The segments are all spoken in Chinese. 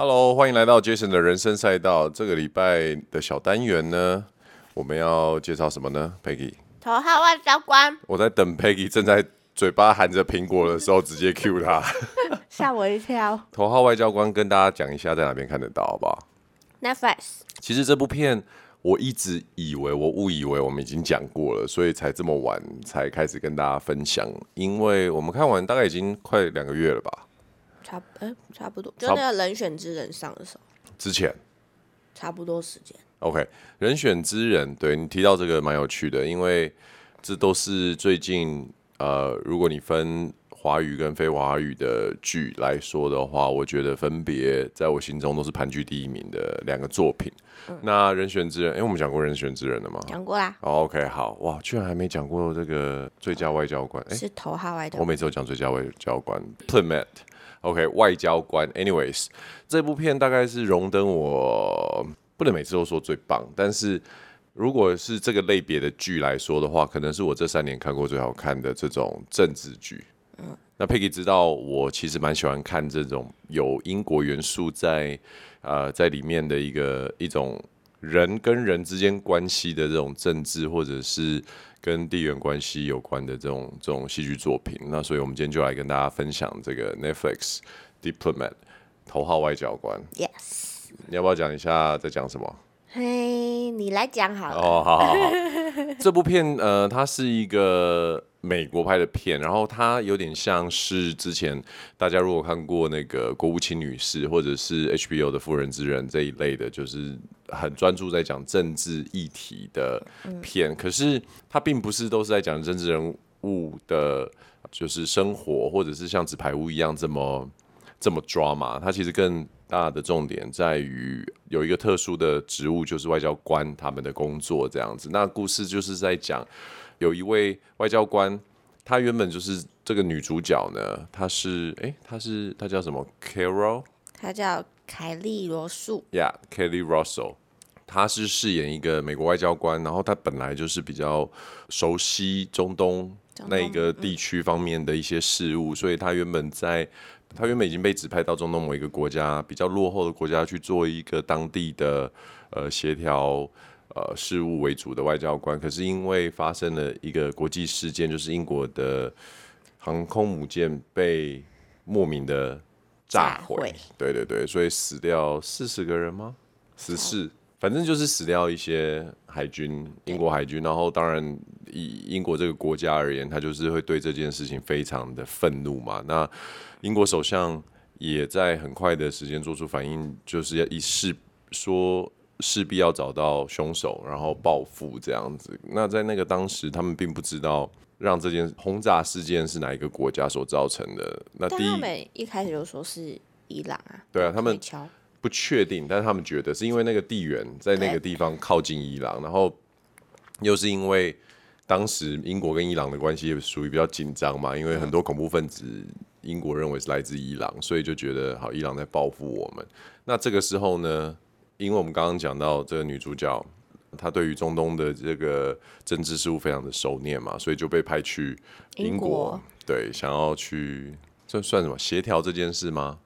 Hello，欢迎来到 Jason 的人生赛道。这个礼拜的小单元呢，我们要介绍什么呢？Peggy，头号外交官。我在等 Peggy 正在嘴巴含着苹果的时候，直接 cue 他，吓我一跳。头号外交官跟大家讲一下，在哪边看得到，好不好？Netflix。其实这部片我一直以为，我误以为我们已经讲过了，所以才这么晚才开始跟大家分享。因为我们看完大概已经快两个月了吧。差哎，差不多，就那个人选之人上的时候，之前，差不多时间。OK，人选之人，对，你提到这个蛮有趣的，因为这都是最近呃，如果你分华语跟非华语的剧来说的话，我觉得分别在我心中都是盘踞第一名的两个作品。嗯、那人选之人，哎，我们讲过人选之人了吗？讲过啦。Oh, OK，好哇，居然还没讲过这个最佳外交官，是头号外交官。我每次都讲最佳外交官，Diplomat。OK，外交官。Anyways，这部片大概是荣登我不能每次都说最棒，但是如果是这个类别的剧来说的话，可能是我这三年看过最好看的这种政治剧。嗯，那 Peggy 知道我其实蛮喜欢看这种有英国元素在呃在里面的一个一种人跟人之间关系的这种政治，或者是。跟地缘关系有关的这种这种戏剧作品，那所以我们今天就来跟大家分享这个 Netflix Diplomat 头号外交官。Yes，你要不要讲一下在讲什么？嘿，hey, 你来讲好了。哦，oh, 好好好。这部片呃，它是一个。美国拍的片，然后它有点像是之前大家如果看过那个《国务卿女士》或者是 HBO 的《妇人之仁》这一类的，就是很专注在讲政治议题的片。可是它并不是都是在讲政治人物的，就是生活，或者是像纸牌屋一样这么这么抓嘛。它其实更大的重点在于有一个特殊的职务，就是外交官他们的工作这样子。那故事就是在讲。有一位外交官，她原本就是这个女主角呢。她是哎，她是她叫什么？Carol，她叫凯莉罗素。Yeah，Kelly Russell，她是饰演一个美国外交官，然后她本来就是比较熟悉中东那一个地区方面的一些事务，所以她原本在她原本已经被指派到中东某一个国家比较落后的国家去做一个当地的呃协调。呃，事务为主的外交官，可是因为发生了一个国际事件，就是英国的航空母舰被莫名的炸毁，对对对，所以死掉四十个人吗？十四，反正就是死掉一些海军，英国海军。然后当然以英国这个国家而言，他就是会对这件事情非常的愤怒嘛。那英国首相也在很快的时间做出反应，就是要以示说。势必要找到凶手，然后报复这样子。那在那个当时，他们并不知道让这件轰炸事件是哪一个国家所造成的。那第一，他们一开始就说是伊朗啊。对啊，他们不确定，但是他们觉得是因为那个地缘在那个地方靠近伊朗，然后又是因为当时英国跟伊朗的关系也属于比较紧张嘛，因为很多恐怖分子英国认为是来自伊朗，所以就觉得好，伊朗在报复我们。那这个时候呢？因为我们刚刚讲到这个女主角，她对于中东的这个政治事务非常的熟稔嘛，所以就被派去英国，英国对，想要去这算什么协调这件事吗？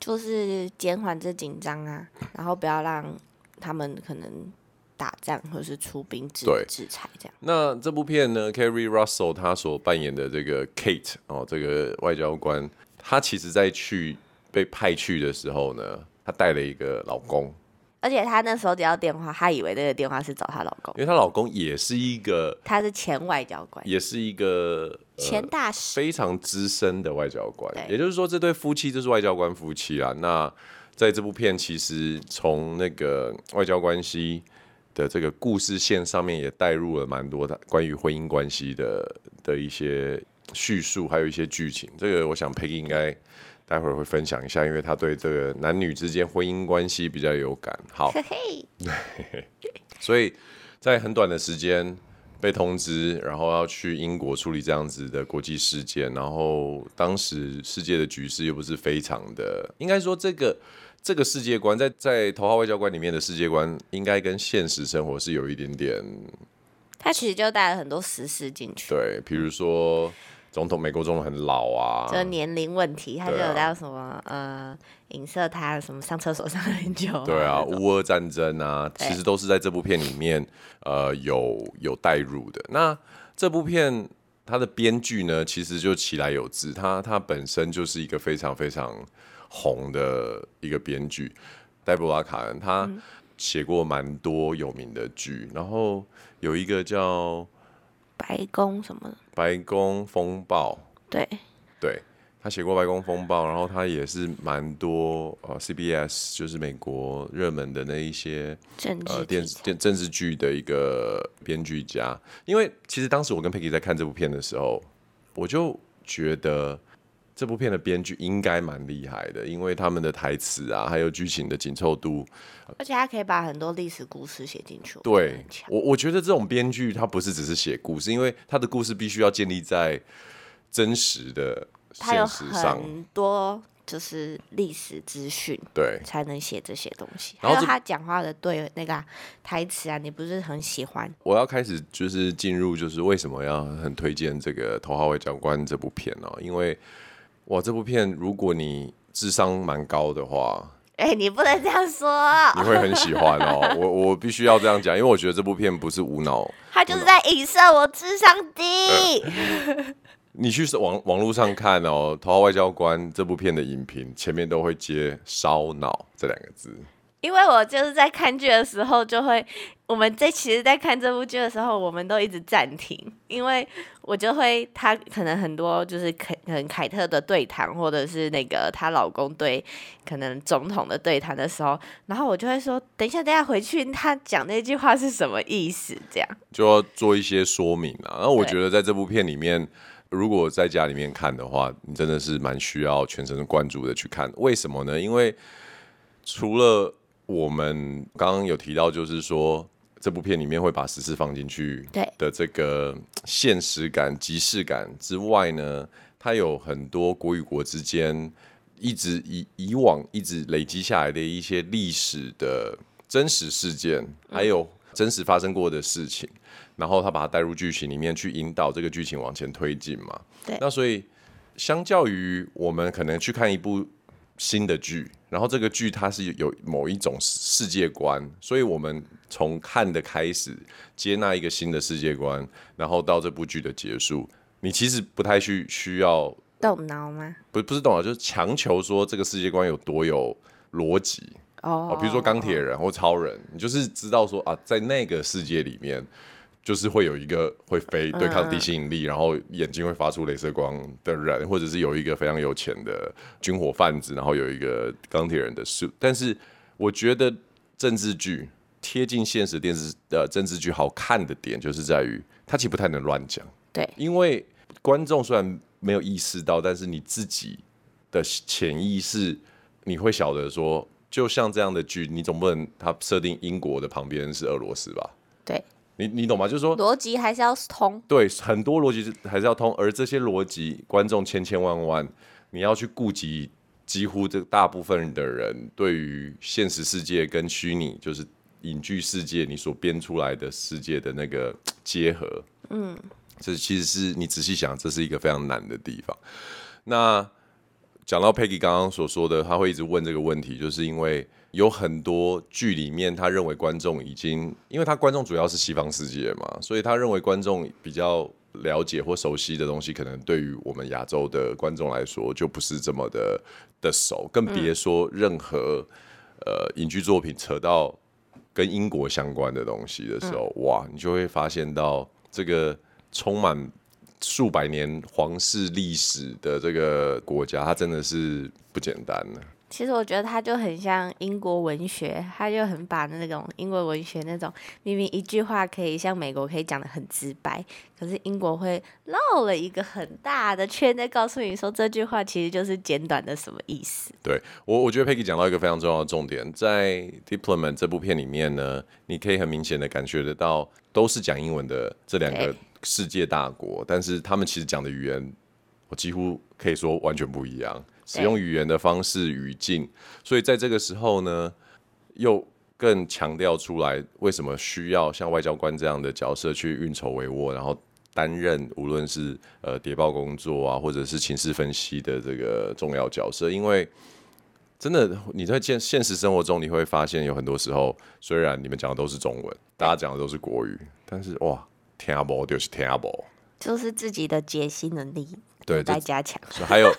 就是减缓这紧张啊，然后不要让他们可能打仗或者是出兵制制裁这样。那这部片呢 carry Russell 她所扮演的这个 Kate 哦，这个外交官，她其实在去被派去的时候呢，她带了一个老公。而且她那时候接到电话，她以为那个电话是找她老公，因为她老公也是一个，他是前外交官，也是一个、呃、前大使，非常资深的外交官。对也就是说，这对夫妻就是外交官夫妻啊。那在这部片，其实从那个外交关系的这个故事线上面，也带入了蛮多的关于婚姻关系的的一些叙述，还有一些剧情。这个我想 Peggy 应该。待会儿会分享一下，因为他对这个男女之间婚姻关系比较有感。好，所以在很短的时间被通知，然后要去英国处理这样子的国际事件。然后当时世界的局势又不是非常的，应该说这个这个世界观在在头号外交官里面的世界观，应该跟现实生活是有一点点。他其实就带了很多实事进去。对，比如说。总统，美国总统很老啊，这年龄问题，他就有在什么、啊、呃影射他什么上厕所上很久、啊，对啊，乌俄战争啊，其实都是在这部片里面呃有有带入的。那这部片它的编剧呢，其实就其来有自，他他本身就是一个非常非常红的一个编剧，戴博拉卡恩，他写过蛮多有名的剧，然后有一个叫。白宫什么的？白宫风暴。对，对他写过《白宫风暴》，然后他也是蛮多呃 CBS 就是美国热门的那一些政治呃电视电政治剧的一个编剧家。因为其实当时我跟 Peggy 在看这部片的时候，我就觉得。这部片的编剧应该蛮厉害的，因为他们的台词啊，还有剧情的紧凑度，而且他可以把很多历史故事写进去。对，我我觉得这种编剧他不是只是写故事，因为他的故事必须要建立在真实的现实上，很多就是历史资讯，对，才能写这些东西。还有他讲话的对那个、啊、台词啊，你不是很喜欢？我要开始就是进入，就是为什么要很推荐这个《头号外交官》这部片呢、喔？因为哇，这部片如果你智商蛮高的话，哎、欸，你不能这样说，你会很喜欢哦。我我必须要这样讲，因为我觉得这部片不是无脑，他就是在影射我智商低。呃、你去网网络上看哦，《头号外交官》这部片的影评前面都会接“烧脑”这两个字。因为我就是在看剧的时候，就会我们在其实，在看这部剧的时候，我们都一直暂停，因为我就会他可能很多就是凯可能凯特的对谈，或者是那个她老公对可能总统的对谈的时候，然后我就会说，等一下，等下回去，他讲那句话是什么意思？这样就要做一些说明啊。然后我觉得在这部片里面，如果在家里面看的话，你真的是蛮需要全神贯注的去看。为什么呢？因为除了我们刚刚有提到，就是说这部片里面会把时事放进去的这个现实感、即视感之外呢，它有很多国与国之间一直以以往一直累积下来的一些历史的真实事件，还有真实发生过的事情，然后他把它带入剧情里面去引导这个剧情往前推进嘛。对，那所以相较于我们可能去看一部。新的剧，然后这个剧它是有某一种世界观，所以我们从看的开始接纳一个新的世界观，然后到这部剧的结束，你其实不太需需要动脑吗？不，不是动脑，就是强求说这个世界观有多有逻辑哦。比如说钢铁人或超人，你就是知道说啊，在那个世界里面。就是会有一个会飞对抗地心引力，然后眼睛会发出镭射光的人，或者是有一个非常有钱的军火贩子，然后有一个钢铁人的 suit。但是我觉得政治剧贴近现实电视的政治剧好看的点，就是在于它其实不太能乱讲。对，因为观众虽然没有意识到，但是你自己的潜意识你会晓得说，就像这样的剧，你总不能它设定英国的旁边是俄罗斯吧？对。你你懂吗？就是说逻辑还是要通，对，很多逻辑还是要通，而这些逻辑，观众千千万万，你要去顾及几乎这大部分的人对于现实世界跟虚拟，就是影剧世界你所编出来的世界的那个 结合，嗯，这其实是你仔细想，这是一个非常难的地方。那讲到 Peggy 刚刚所说的，他会一直问这个问题，就是因为。有很多剧里面，他认为观众已经，因为他观众主要是西方世界嘛，所以他认为观众比较了解或熟悉的东西，可能对于我们亚洲的观众来说就不是这么的的熟，更别说任何、嗯、呃影剧作品扯到跟英国相关的东西的时候，嗯、哇，你就会发现到这个充满数百年皇室历史的这个国家，它真的是不简单的。其实我觉得他就很像英国文学，他就很把那种英国文学那种明明一句话可以像美国可以讲的很直白，可是英国会绕了一个很大的圈在告诉你说这句话其实就是简短的什么意思。对，我，我觉得 Peggy 讲到一个非常重要的重点，在《Diplomat》这部片里面呢，你可以很明显的感觉得到，都是讲英文的这两个世界大国，但是他们其实讲的语言，我几乎可以说完全不一样。使用语言的方式、语境，所以在这个时候呢，又更强调出来为什么需要像外交官这样的角色去运筹帷幄，然后担任无论是呃谍报工作啊，或者是情势分析的这个重要角色，因为真的你在现现实生活中，你会发现有很多时候，虽然你们讲的都是中文，大家讲的都是国语，但是哇，听不就是听不，就是自己的解析能力对在加强。还有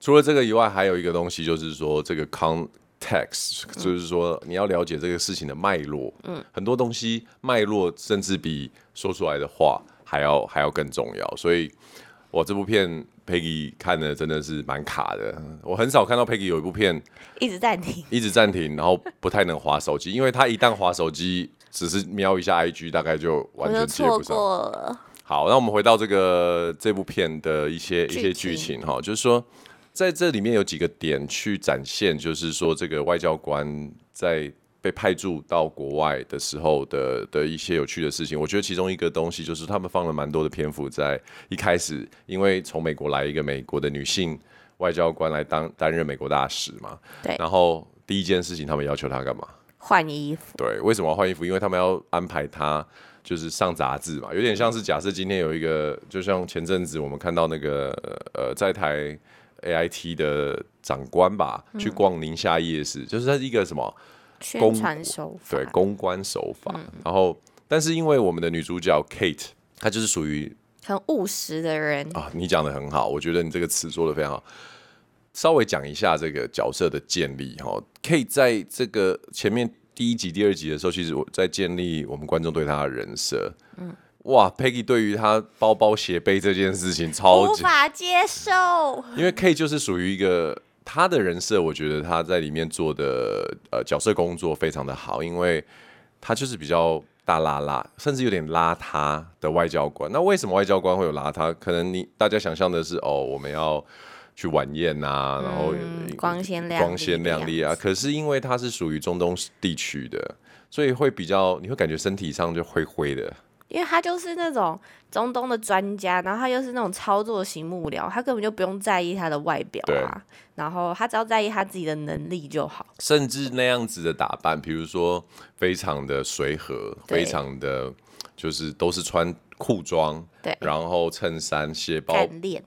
除了这个以外，还有一个东西就是说这个 context，就是说你要了解这个事情的脉络，嗯，很多东西脉络甚至比说出来的话。还要还要更重要，所以我这部片 Peggy 看的真的是蛮卡的。我很少看到 Peggy 有一部片一直暂停，一直暂停，然后不太能滑手机，因为他一旦滑手机，只是瞄一下 IG，大概就完全接不上。好，那我们回到这个这部片的一些一些剧情哈，就是说在这里面有几个点去展现，就是说这个外交官在。被派驻到国外的时候的的一些有趣的事情，我觉得其中一个东西就是他们放了蛮多的篇幅在一开始，因为从美国来一个美国的女性外交官来当担任美国大使嘛，对，然后第一件事情他们要求她干嘛？换衣服。对，为什么要换衣服？因为他们要安排她就是上杂志嘛，有点像是假设今天有一个，就像前阵子我们看到那个呃在台 AIT 的长官吧，去逛宁夏夜市，嗯、就是它是一个什么？宣传手法，对，公关手法，嗯，然后，但是因为我们的女主角 Kate，她就是属于很务实的人啊。你讲的很好，我觉得你这个词做的非常好。稍微讲一下这个角色的建立哈，Kate 在这个前面第一集、第二集的时候，其实我在建立我们观众对她的人设。嗯，哇，Peggy 对于他包包斜背这件事情超级无法接受，因为 Kate 就是属于一个。他的人设，我觉得他在里面做的呃角色工作非常的好，因为他就是比较大拉拉，甚至有点邋遢的外交官。那为什么外交官会有邋遢？可能你大家想象的是哦，我们要去晚宴啊，然后光鲜亮光鲜亮丽啊。可是因为他是属于中东地区的，所以会比较你会感觉身体上就灰灰的。因为他就是那种中东的专家，然后他又是那种操作型幕僚，他根本就不用在意他的外表啊，然后他只要在意他自己的能力就好。甚至那样子的打扮，比如说非常的随和，非常的就是都是穿裤装，对，然后衬衫、鞋包，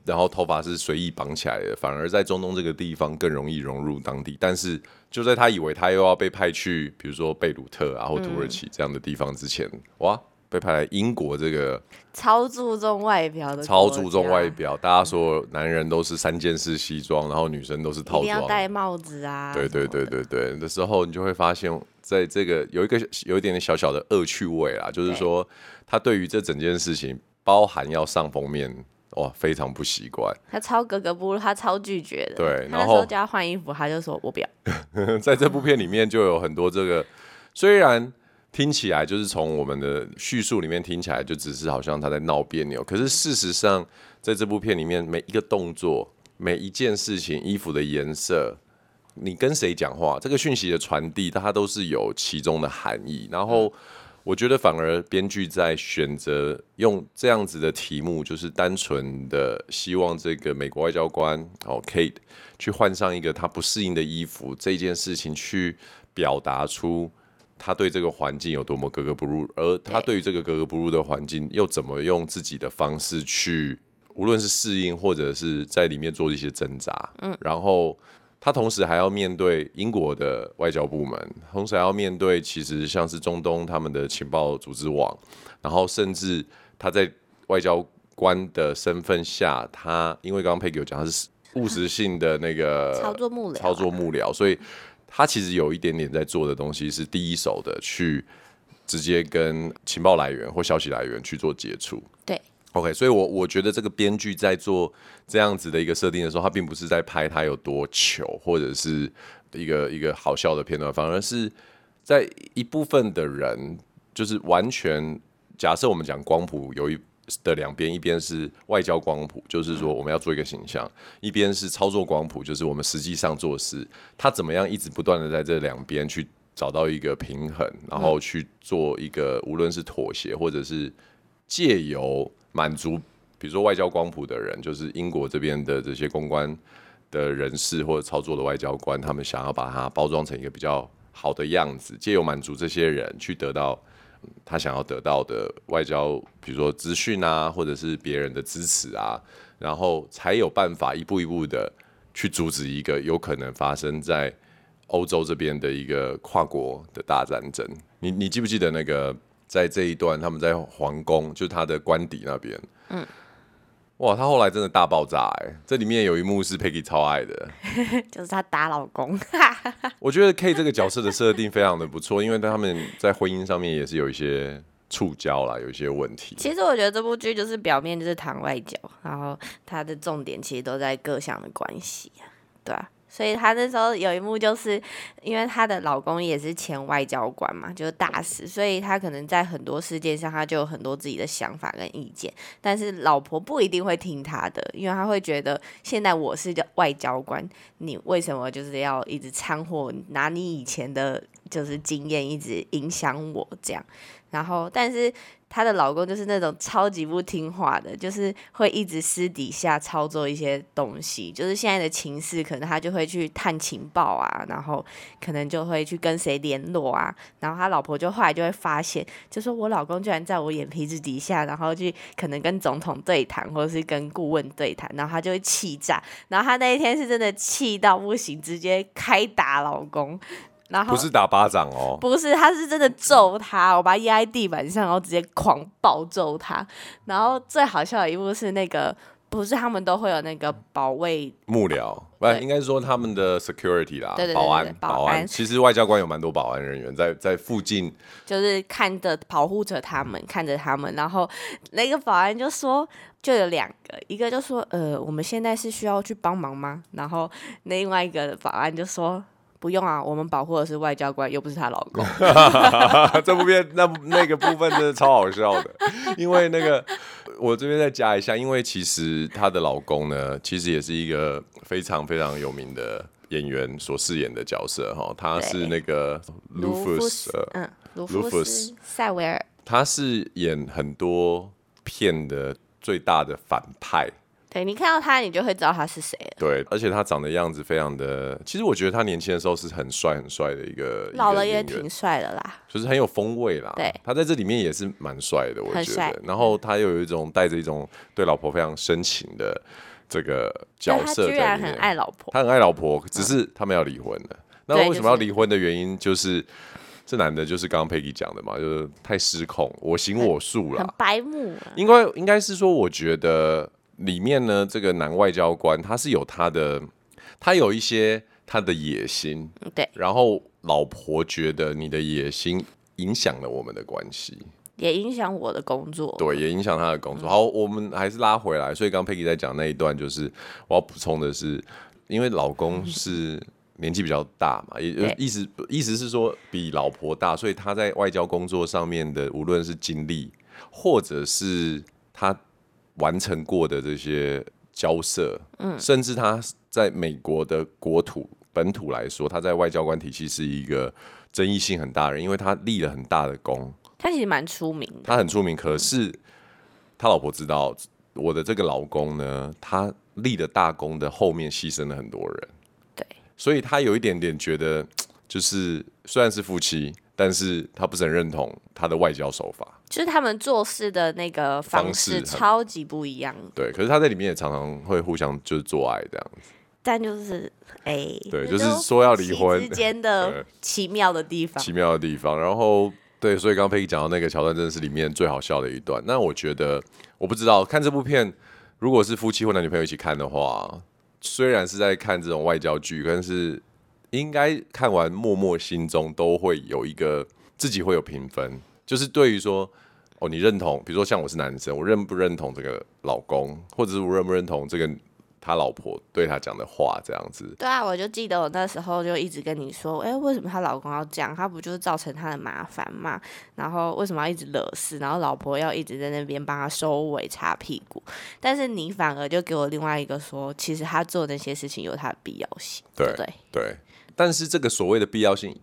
然后头发是随意绑起来的，反而在中东这个地方更容易融入当地。但是就在他以为他又要被派去，比如说贝鲁特啊或土耳其这样的地方之前，嗯、哇！被派来英国这个超注重外表的，超注重外表，大家说男人都是三件式西装，然后女生都是套装，一定要戴帽子啊。对对对对对，的时候你就会发现，在这个有一个有一点点小小的恶趣味啦，就是说他对于这整件事情，包含要上封面，哇，非常不习惯。他超格格不入，他超拒绝的。对，然后叫他换衣服，他就说我不要。在这部片里面就有很多这个，虽然。听起来就是从我们的叙述里面听起来就只是好像他在闹别扭，可是事实上在这部片里面每一个动作、每一件事情、衣服的颜色，你跟谁讲话，这个讯息的传递，它都是有其中的含义。然后我觉得反而编剧在选择用这样子的题目，就是单纯的希望这个美国外交官哦 Kate 去换上一个他不适应的衣服这件事情，去表达出。他对这个环境有多么格格不入，而他对于这个格格不入的环境又怎么用自己的方式去，无论是适应或者是在里面做一些挣扎，嗯，然后他同时还要面对英国的外交部门，同时还要面对其实像是中东他们的情报组织网，然后甚至他在外交官的身份下，他因为刚刚 Peggy 有讲他是务实性的那个操作幕僚，操作幕僚，所以。他其实有一点点在做的东西是第一手的，去直接跟情报来源或消息来源去做接触。对，OK，所以我我觉得这个编剧在做这样子的一个设定的时候，他并不是在拍他有多糗，或者是一个一个好笑的片段，反而是在一部分的人就是完全假设我们讲光谱有一。的两边，一边是外交光谱，就是说我们要做一个形象；一边是操作光谱，就是我们实际上做事。他怎么样一直不断的在这两边去找到一个平衡，然后去做一个无论是妥协，或者是借由满足，比如说外交光谱的人，就是英国这边的这些公关的人士或者操作的外交官，他们想要把它包装成一个比较好的样子，借由满足这些人去得到。他想要得到的外交，比如说资讯啊，或者是别人的支持啊，然后才有办法一步一步的去阻止一个有可能发生在欧洲这边的一个跨国的大战争。你你记不记得那个在这一段他们在皇宫，就他的官邸那边，嗯。哇，他后来真的大爆炸哎！这里面有一幕是 Peggy 超爱的，就是她打老公。我觉得 K 这个角色的设定非常的不错，因为他们在婚姻上面也是有一些触礁啦，有一些问题。其实我觉得这部剧就是表面就是谈外交，然后它的重点其实都在各项的关系啊，对啊。所以她那时候有一幕，就是因为她的老公也是前外交官嘛，就是大使，所以她可能在很多事件上，她就有很多自己的想法跟意见。但是老婆不一定会听她的，因为她会觉得现在我是外交官，你为什么就是要一直掺和，拿你以前的就是经验一直影响我这样？然后，但是。她的老公就是那种超级不听话的，就是会一直私底下操作一些东西，就是现在的情势，可能他就会去探情报啊，然后可能就会去跟谁联络啊，然后他老婆就后来就会发现，就说我老公居然在我眼皮子底下，然后去可能跟总统对谈，或者是跟顾问对谈，然后他就会气炸，然后他那一天是真的气到不行，直接开打老公。然后不是打巴掌哦，不是，他是真的揍他，我把他压在地板上，然后直接狂暴揍他。然后最好笑的一幕是那个，不是他们都会有那个保卫幕僚，不，应该是说他们的 security 啦，保安，保安。其实外交官有蛮多保安人员在在附近，就是看着保护着他们，看着他们。然后那个保安就说，就有两个，一个就说，呃，我们现在是需要去帮忙吗？然后另外一个保安就说。不用啊，我们保护的是外交官，又不是她老公。这部片那那个部分真的超好笑的，因为那个我这边再加一下，因为其实她的老公呢，其实也是一个非常非常有名的演员所饰演的角色哈，他是那个卢夫斯，嗯，卢夫斯塞维尔，他是演很多片的最大的反派。对，你看到他，你就会知道他是谁。对，而且他长的样子非常的，其实我觉得他年轻的时候是很帅很帅的一个，老了也挺帅的啦，就是很有风味啦。对，他在这里面也是蛮帅的，我觉得。然后他又有一种带着一种对老婆非常深情的这个角色，他居然很爱老婆，他很爱老婆，只是他们要离婚了。嗯、那为什么要离婚的原因，就是这男的，就是刚刚 Peggy 讲的嘛，就是太失控，我行我素了，很白目。应该应该是说，我觉得。里面呢，这个男外交官他是有他的，他有一些他的野心，对。然后老婆觉得你的野心影响了我们的关系，也影响我的工作，对，也影响他的工作。好，我们还是拉回来。所以刚刚 Peggy 在讲那一段，就是我要补充的是，因为老公是年纪比较大嘛，也就意思意思是说比老婆大，所以他在外交工作上面的无论是经历，或者是他。完成过的这些交涉，嗯，甚至他在美国的国土本土来说，他在外交官体系是一个争议性很大的人，因为他立了很大的功。他其实蛮出名的，他很出名。可是他老婆知道，我的这个老公呢，他立了大功的后面牺牲了很多人，对，所以他有一点点觉得，就是虽然是夫妻。但是他不是很认同他的外交手法，就是他们做事的那个方式超级不一样。对，可是他在里面也常常会互相就是做爱这样子。但就是哎，欸、对，就是说要离婚之间的 奇妙的地方，奇妙的地方。然后对，所以刚刚佩奇讲到那个桥段，真的是里面最好笑的一段。那我觉得，我不知道看这部片，如果是夫妻或男女朋友一起看的话，虽然是在看这种外交剧，但是。应该看完，默默心中都会有一个自己会有评分，就是对于说，哦，你认同，比如说像我是男生，我认不认同这个老公，或者是我认不认同这个他老婆对他讲的话，这样子。对啊，我就记得我那时候就一直跟你说，哎，为什么她老公要这样？他不就是造成他的麻烦嘛？然后为什么要一直惹事？然后老婆要一直在那边帮他收尾、擦屁股？但是你反而就给我另外一个说，其实他做那些事情有他的必要性，对不对？对。但是这个所谓的必要性，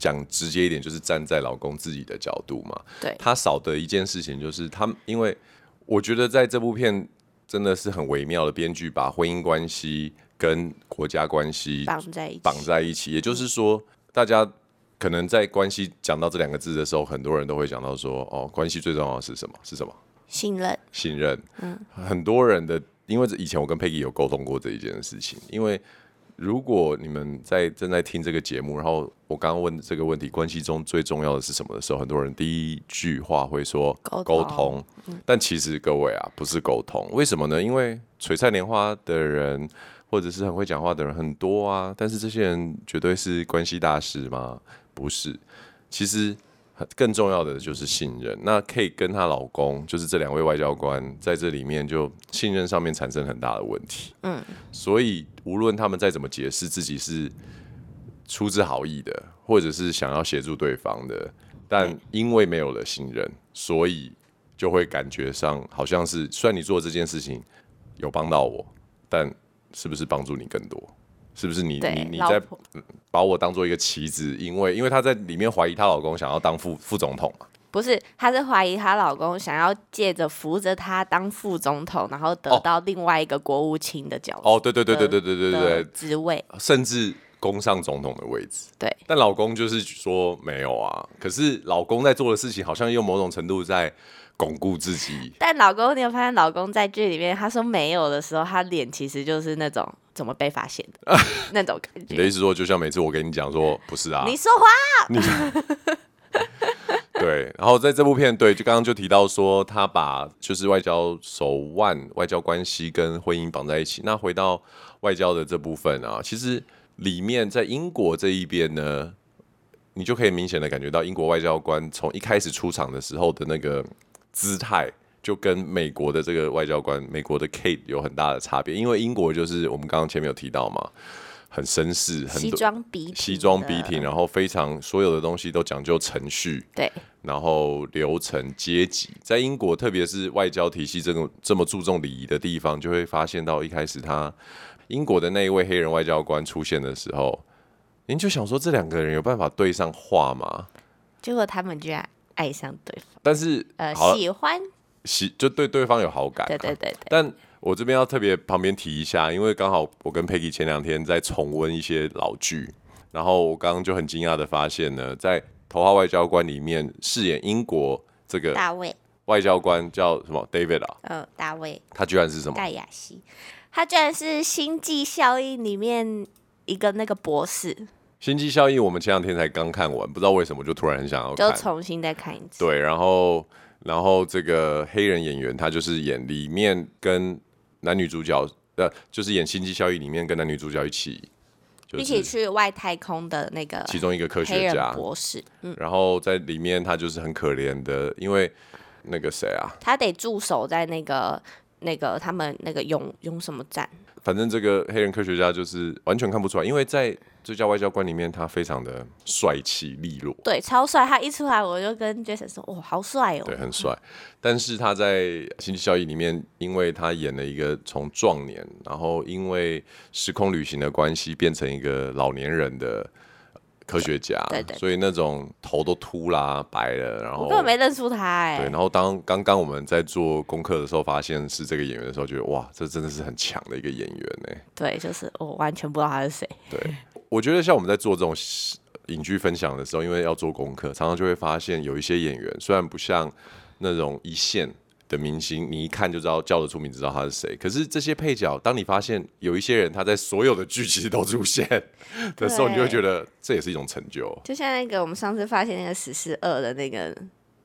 讲直接一点，就是站在老公自己的角度嘛。对，他少的一件事情就是他，因为我觉得在这部片真的是很微妙的编剧，把婚姻关系跟国家关系绑在一起，绑在一起。也就是说，大家可能在关系讲到这两个字的时候，很多人都会讲到说，哦，关系最重要的是什么？是什么？信任。信任。嗯，很多人的，因为以前我跟 Peggy 有沟通过这一件事情。因为如果你们在正在听这个节目，然后我刚刚问这个问题，关系中最重要的是什么的时候，很多人第一句话会说沟通。但其实各位啊，不是沟通。为什么呢？因为璀璨莲花的人。或者是很会讲话的人很多啊，但是这些人绝对是关系大师吗？不是，其实更重要的就是信任。那 Kate 跟她老公，就是这两位外交官，在这里面就信任上面产生很大的问题。嗯，所以无论他们再怎么解释自己是出自好意的，或者是想要协助对方的，但因为没有了信任，所以就会感觉上好像是，虽然你做这件事情有帮到我，但是不是帮助你更多？是不是你你你在把我当做一个棋子？因为因为她在里面怀疑她老公想要当副副总统嘛？不是，她是怀疑她老公想要借着扶着她当副总统，然后得到另外一个国务卿的角色。哦，对对对对对对对对，职位甚至攻上总统的位置。对，但老公就是说没有啊。可是老公在做的事情，好像又某种程度在。巩固自己，但老公，你有发现老公在剧里面他说没有的时候，他脸其实就是那种怎么被发现的 那种感觉。你的意思说，就像每次我跟你讲说不是啊，你说话，你 对。然后在这部片，对，就刚刚就提到说，他把就是外交手腕、外交关系跟婚姻绑在一起。那回到外交的这部分啊，其实里面在英国这一边呢，你就可以明显的感觉到英国外交官从一开始出场的时候的那个。姿态就跟美国的这个外交官，美国的 Kate 有很大的差别，因为英国就是我们刚刚前面有提到嘛，很绅士，很西装笔挺，西装笔挺，然后非常所有的东西都讲究程序，对，然后流程、阶级，在英国特别是外交体系这种这么注重礼仪的地方，就会发现到一开始他英国的那一位黑人外交官出现的时候，您就想说这两个人有办法对上话吗？结果他们居然。爱上对方，但是呃，喜欢喜就对对方有好感，对对对，对。但我这边要特别旁边提一下，因为刚好我跟 Peggy 前两天在重温一些老剧，然后我刚刚就很惊讶的发现呢，在《头号外交官》里面饰演英国这个大卫外交官叫什么 David 啊？呃，大卫，他居然是什么？盖亚西，他居然是《星际效应》里面一个那个博士。星际效应，我们前两天才刚看完，不知道为什么就突然很想要看，就重新再看一次。对，然后，然后这个黑人演员他就是演里面跟男女主角，呃，就是演星际效应里面跟男女主角一起，一起去外太空的那个其中一个科学家博士。嗯，然后在里面他就是很可怜的，因为那个谁啊，他得驻守在那个那个他们那个永永什么站。反正这个黑人科学家就是完全看不出来，因为在最佳外交官里面，他非常的帅气利落，对，超帅。他一出来，我就跟 Jason 说：“哇，好帅哦！”对，很帅。但是他在《星际效益》里面，因为他演了一个从壮年，然后因为时空旅行的关系，变成一个老年人的。科学家，对对，对，所以那种头都秃啦、白了，然后我根本没认出他哎。对，然后当刚刚我们在做功课的时候，发现是这个演员的时候，觉得哇，这真的是很强的一个演员呢。对，就是我完全不知道他是谁。对，我觉得像我们在做这种影剧分享的时候，因为要做功课，常常就会发现有一些演员虽然不像那种一线。的明星，你一看就知道叫得出名，知道他是谁。可是这些配角，当你发现有一些人他在所有的剧其实都出现 的时候，你就会觉得这也是一种成就。就像那个我们上次发现那个死侍二的那个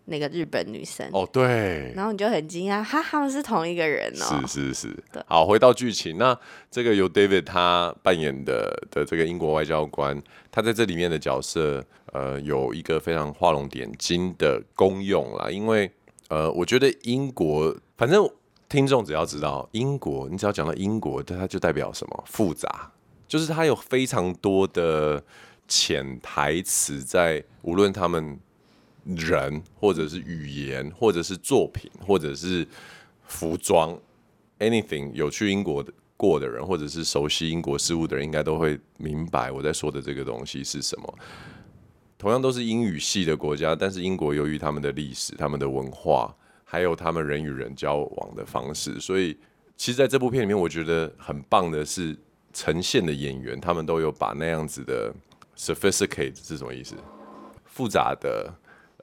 那个日本女生哦，对，然后你就很惊讶，哈，他们是同一个人哦。是是是，好，回到剧情，那这个由 David 他扮演的的这个英国外交官，他在这里面的角色，呃，有一个非常画龙点睛的功用啦，因为。呃，我觉得英国，反正听众只要知道英国，你只要讲到英国，它就代表什么？复杂，就是它有非常多的潜台词在，无论他们人，或者是语言，或者是作品，或者是服装，anything 有去英国的过的人，或者是熟悉英国事务的人，应该都会明白我在说的这个东西是什么。同样都是英语系的国家，但是英国由于他们的历史、他们的文化，还有他们人与人交往的方式，所以其实在这部片里面，我觉得很棒的是，呈现的演员他们都有把那样子的 sophisticated 是什么意思？复杂的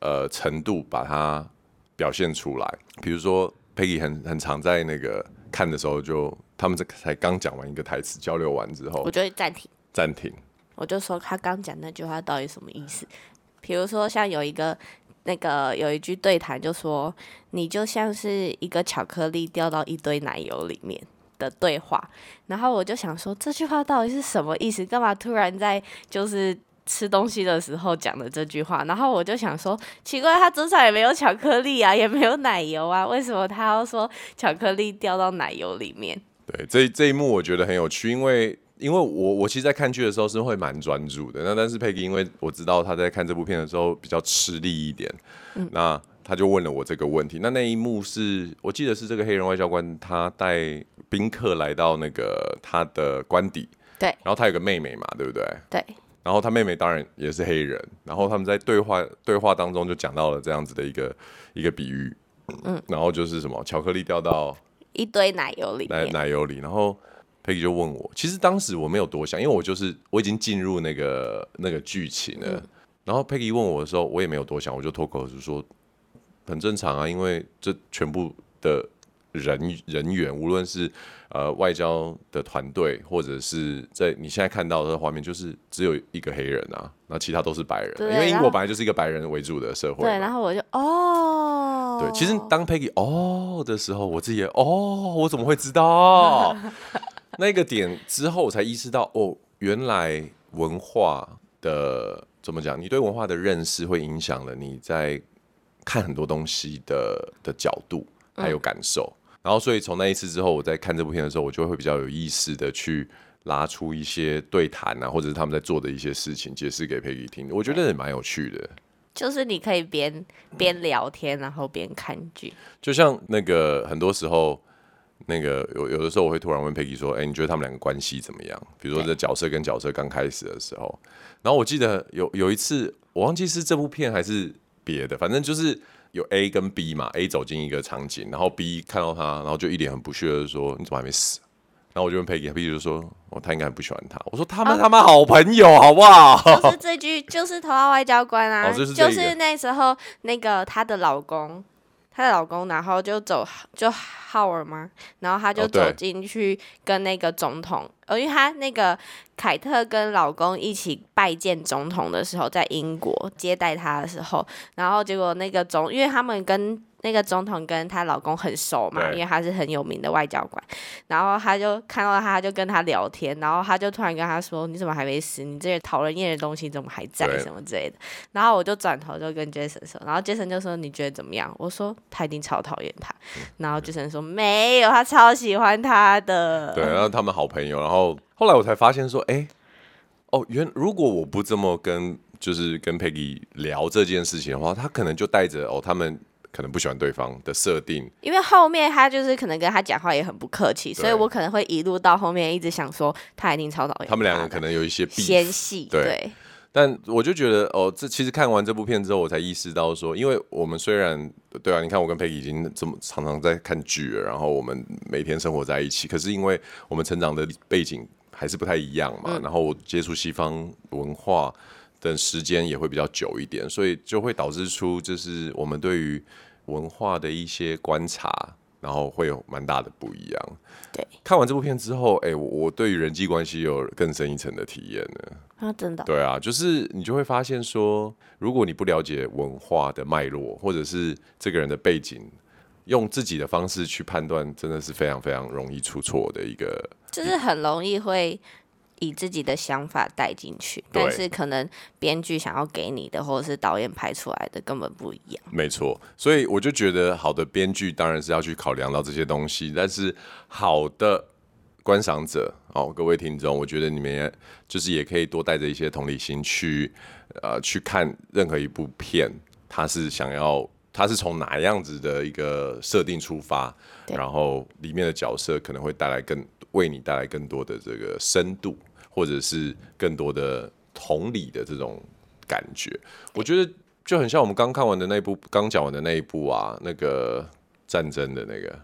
呃程度把它表现出来。比如说，Peggy 很很常在那个看的时候就，就他们这才刚讲完一个台词，交流完之后，我就会暂停，暂停，我就说他刚讲那句话到底什么意思？比如说像有一个那个有一句对谈，就说你就像是一个巧克力掉到一堆奶油里面的对话，然后我就想说这句话到底是什么意思？干嘛突然在就是吃东西的时候讲的这句话？然后我就想说奇怪，他桌上也没有巧克力啊，也没有奶油啊，为什么他要说巧克力掉到奶油里面？对，这这一幕我觉得很有趣，因为因为我我其实，在看剧的时候是会蛮专注的。那但是 Peggy，因为我知道他在看这部片的时候比较吃力一点，嗯、那。他就问了我这个问题。那那一幕是我记得是这个黑人外交官，他带宾客来到那个他的官邸，对。然后他有个妹妹嘛，对不对？对。然后他妹妹当然也是黑人。然后他们在对话对话当中就讲到了这样子的一个一个比喻，嗯。然后就是什么巧克力掉到一堆奶油里，奶奶油里。然后 Peggy 就问我，其实当时我没有多想，因为我就是我已经进入那个那个剧情了。嗯、然后 Peggy 问我的时候，我也没有多想，我就脱口就说。很正常啊，因为这全部的人人员，无论是呃外交的团队，或者是在你现在看到的画面，就是只有一个黑人啊，那其他都是白人。因为英国本来就是一个白人为主的社会。对，然后我就哦，对，其实当 Peggy 哦的时候，我自己也哦，我怎么会知道？那个点之后，我才意识到哦，原来文化的怎么讲？你对文化的认识会影响了你在。看很多东西的的角度还有感受，嗯、然后所以从那一次之后，我在看这部片的时候，我就会比较有意识的去拉出一些对谈啊，或者是他们在做的一些事情，解释给 Peggy 听。我觉得也蛮有趣的，就是你可以边边聊天，然后边看剧。就像那个很多时候，那个有有的时候我会突然问 Peggy 说：“哎、欸，你觉得他们两个关系怎么样？”比如说这角色跟角色刚开始的时候，然后我记得有有一次，我忘记是这部片还是。别的，反正就是有 A 跟 B 嘛，A 走进一个场景，然后 B 看到他，然后就一脸很不屑的说：“你怎么还没死？”然后我就问 Peggy，Peggy 就说：“哦，他应该很不喜欢他。”我说：“他们他妈好朋友，好不好？”就是这句，就是头号外交官啊，哦就是，就是那时候那个她的老公。她的老公，然后就走，就浩尔嘛，然后她就走进去跟那个总统，哦，因为她那个凯特跟老公一起拜见总统的时候，在英国接待他的时候，然后结果那个总，因为他们跟。那个总统跟她老公很熟嘛，因为他是很有名的外交官，然后他就看到他，就跟他聊天，然后他就突然跟他说：“你怎么还没死？你这些讨人厌的东西怎么还在？什么之类的。”然后我就转头就跟 Jason 说，然后 Jason 就说：“你觉得怎么样？”我说：“他一定超讨厌他。”然后 Jason 说：“没有，他超喜欢他的。”对，然后他们好朋友。然后后来我才发现说：“哎，哦，原如果我不这么跟就是跟 Peggy 聊这件事情的话，他可能就带着哦他们。”可能不喜欢对方的设定，因为后面他就是可能跟他讲话也很不客气，所以我可能会一路到后面一直想说他一定超讨厌他。他们两个可能有一些偏细，对，对。但我就觉得哦，这其实看完这部片之后，我才意识到说，因为我们虽然对啊，你看我跟佩奇已经这么常常在看剧了，然后我们每天生活在一起，可是因为我们成长的背景还是不太一样嘛，嗯、然后我接触西方文化。的时间也会比较久一点，所以就会导致出就是我们对于文化的一些观察，然后会有蛮大的不一样。对，看完这部片之后，哎、欸，我我对于人际关系有更深一层的体验呢。啊，真的？对啊，就是你就会发现说，如果你不了解文化的脉络，或者是这个人的背景，用自己的方式去判断，真的是非常非常容易出错的一个，就是很容易会。以自己的想法带进去，但是可能编剧想要给你的，或者是导演拍出来的根本不一样。没错，所以我就觉得好的编剧当然是要去考量到这些东西，但是好的观赏者哦，各位听众，我觉得你们也就是也可以多带着一些同理心去呃去看任何一部片，他是想要他是从哪样子的一个设定出发，然后里面的角色可能会带来更为你带来更多的这个深度。或者是更多的同理的这种感觉，我觉得就很像我们刚看完的那一部，刚讲完的那一部啊，那个战争的那个，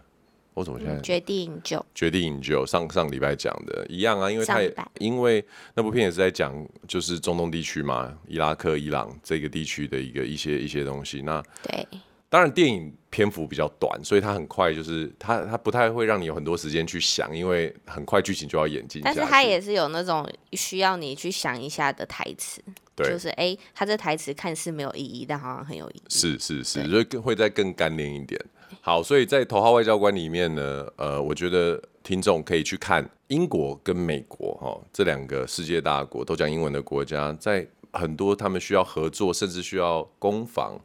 我怎么现在、嗯、绝地营救？绝地营救上上礼拜讲的一样啊，因为他也因为那部片也是在讲就是中东地区嘛，伊拉克、伊朗这个地区的一个一些一些东西。那对，当然电影篇幅比较短，所以它很快就是它它不太会让你有很多时间去想，因为很快剧情就要演进。但是它也是有那种需要你去想一下的台词，对，就是哎，它这台词看似没有意义，但好像很有意义。是是是，就更会再更干练一点。好，所以在头号外交官里面呢，呃，我觉得听众可以去看英国跟美国哈、哦、这两个世界大国都讲英文的国家，在很多他们需要合作，甚至需要攻防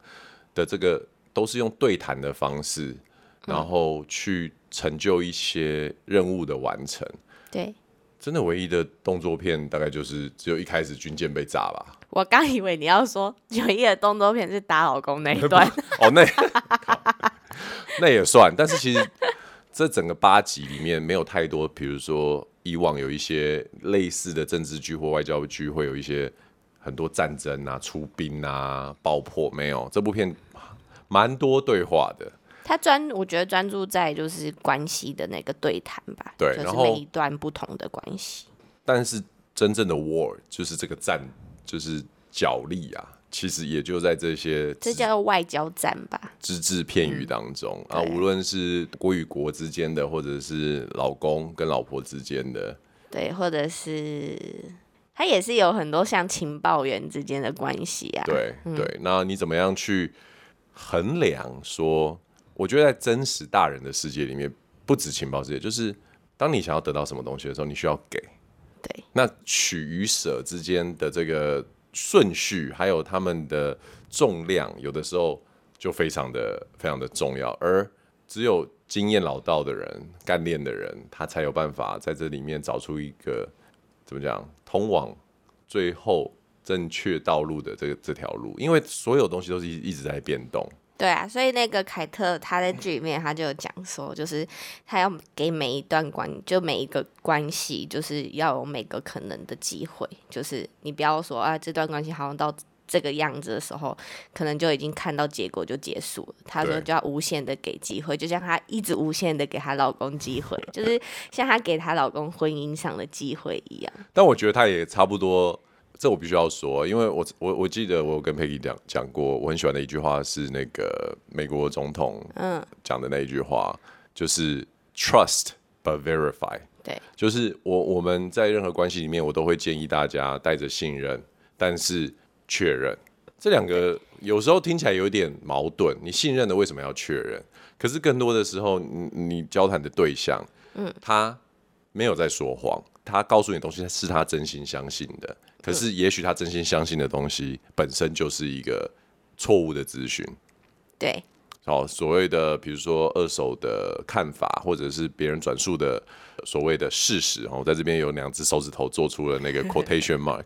的这个，都是用对谈的方式，然后去成就一些任务的完成。对，真的唯一的动作片大概就是只有一开始军舰被炸吧。我刚以为你要说唯一的动作片是打老公那一 段。哦，那。那也算，但是其实这整个八集里面没有太多，比如说以往有一些类似的政治剧或外交剧，会有一些很多战争啊、出兵啊、爆破，没有。这部片蛮多对话的。他专，我觉得专注在就是关系的那个对谈吧，对，就是每一段不同的关系。但是真正的 war 就是这个战，就是角力啊。其实也就在这些，这叫外交战吧，只字片语当中、嗯、啊，无论是国与国之间的，或者是老公跟老婆之间的，对，或者是他也是有很多像情报员之间的关系啊。对、嗯、对，那你怎么样去衡量说？我觉得在真实大人的世界里面，不止情报世界，就是当你想要得到什么东西的时候，你需要给。对，那取与舍之间的这个。顺序还有他们的重量，有的时候就非常的非常的重要，而只有经验老道的人、干练的人，他才有办法在这里面找出一个怎么讲，通往最后正确道路的这个这条路，因为所有东西都是一一直在变动。对啊，所以那个凯特他在剧里面他就讲说，就是他要给每一段关，就每一个关系，就是要有每个可能的机会，就是你不要说啊，这段关系好像到这个样子的时候，可能就已经看到结果就结束了。他说就要无限的给机会，就像她一直无限的给她老公机会，就是像她给她老公婚姻上的机会一样。但我觉得她也差不多。这我必须要说，因为我我我记得我跟佩奇讲讲过，我很喜欢的一句话是那个美国总统嗯讲的那一句话，嗯、就是 trust but verify。对，就是我我们在任何关系里面，我都会建议大家带着信任，但是确认。这两个有时候听起来有点矛盾，你信任的为什么要确认？可是更多的时候，你你交谈的对象，嗯，他没有在说谎，他告诉你的东西是他真心相信的。可是，也许他真心相信的东西本身就是一个错误的资讯。对，好，所谓的比如说二手的看法，或者是别人转述的所谓的事实，哦在这边有两只手指头做出了那个 quotation mark，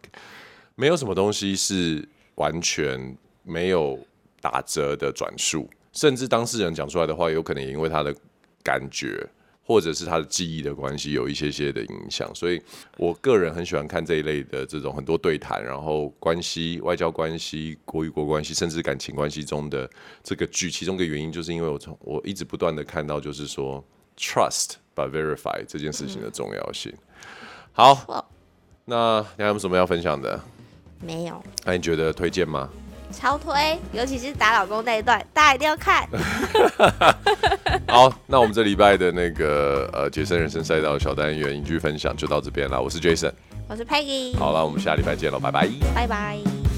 没有什么东西是完全没有打折的转述，甚至当事人讲出来的话，有可能也因为他的感觉。或者是他的记忆的关系有一些些的影响，所以我个人很喜欢看这一类的这种很多对谈，然后关系、外交关系、国与国关系，甚至感情关系中的这个剧。其中一个原因就是因为我从我一直不断的看到，就是说 trust but verify 这件事情的重要性。好，那你还有什么要分享的？没有。那你觉得推荐吗？超推，尤其是打老公那一段，大家一定要看。好，那我们这礼拜的那个呃杰森人生赛道小单元影剧分享就到这边了。我是 Jason，我是 Peggy。好了，我们下礼拜见了，拜拜，拜拜。